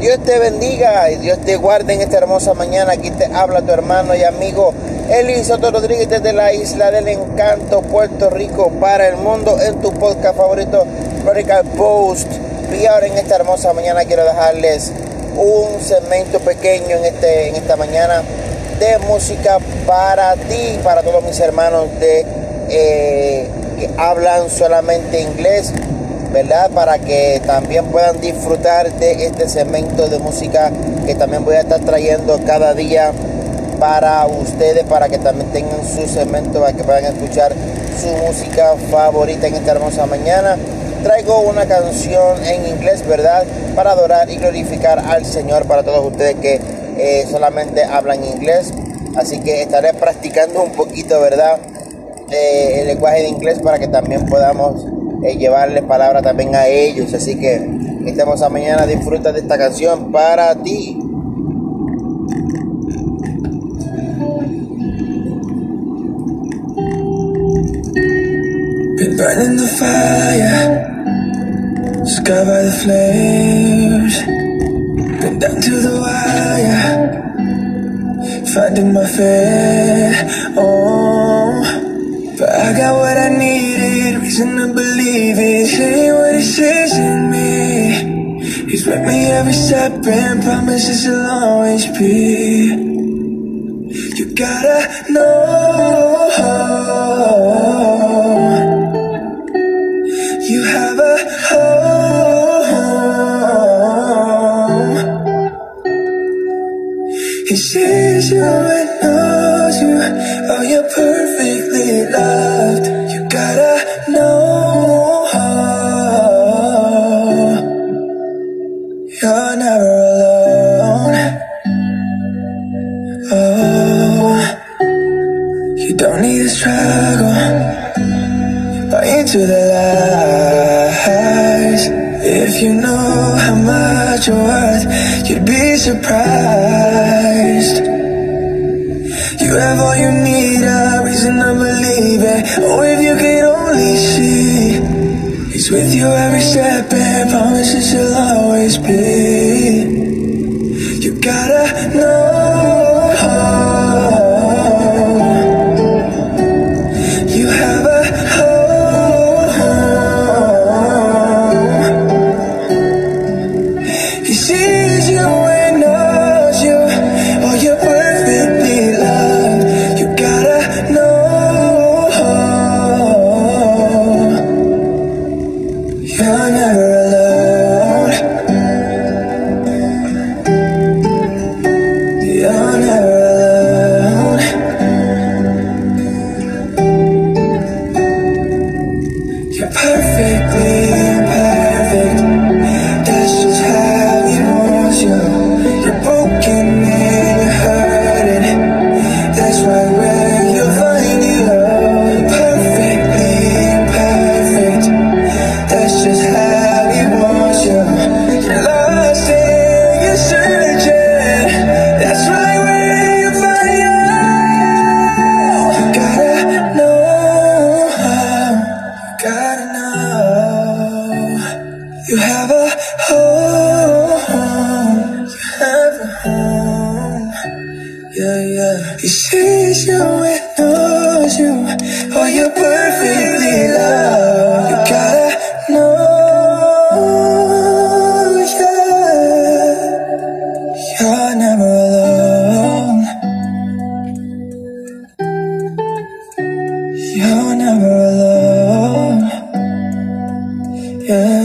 Dios te bendiga y Dios te guarde en esta hermosa mañana. Aquí te habla tu hermano y amigo Eli Soto Rodríguez desde la isla del encanto, Puerto Rico, para el mundo, en tu podcast favorito, Vertical Post. Y ahora en esta hermosa mañana quiero dejarles un segmento pequeño en, este, en esta mañana de música para ti, para todos mis hermanos eh, que hablan solamente inglés, ¿verdad? Para que también puedan disfrutar de este segmento de música que también voy a estar trayendo cada día para ustedes, para que también tengan su segmento, para que puedan escuchar su música favorita en esta hermosa mañana. Traigo una canción en inglés, ¿verdad? Para adorar y glorificar al Señor para todos ustedes que eh, solamente hablan inglés. Así que estaré practicando un poquito, ¿verdad? Eh, el lenguaje de inglés para que también podamos eh, llevarle palabra también a ellos. Así que esta hermosa mañana disfruta de esta canción para ti. Been burning the fire, scarred by the flames. Been down to the wire, finding my fate. Oh, but I got what I needed, reason to believe it. Saying what it says in me. He's with me every step and promises he'll always be. You gotta know. You have a home. He sees you and knows you. Oh, you're perfectly into the lies. If you know how much you're worth, you'd be surprised. You have all you need, a reason to believe it. Oh, if you could only see, He's with you every step and promises He'll always be. You gotta know. He sees you and knows you. Oh, you're perfectly loved. You gotta know, yeah You're never alone. You're never alone, yeah.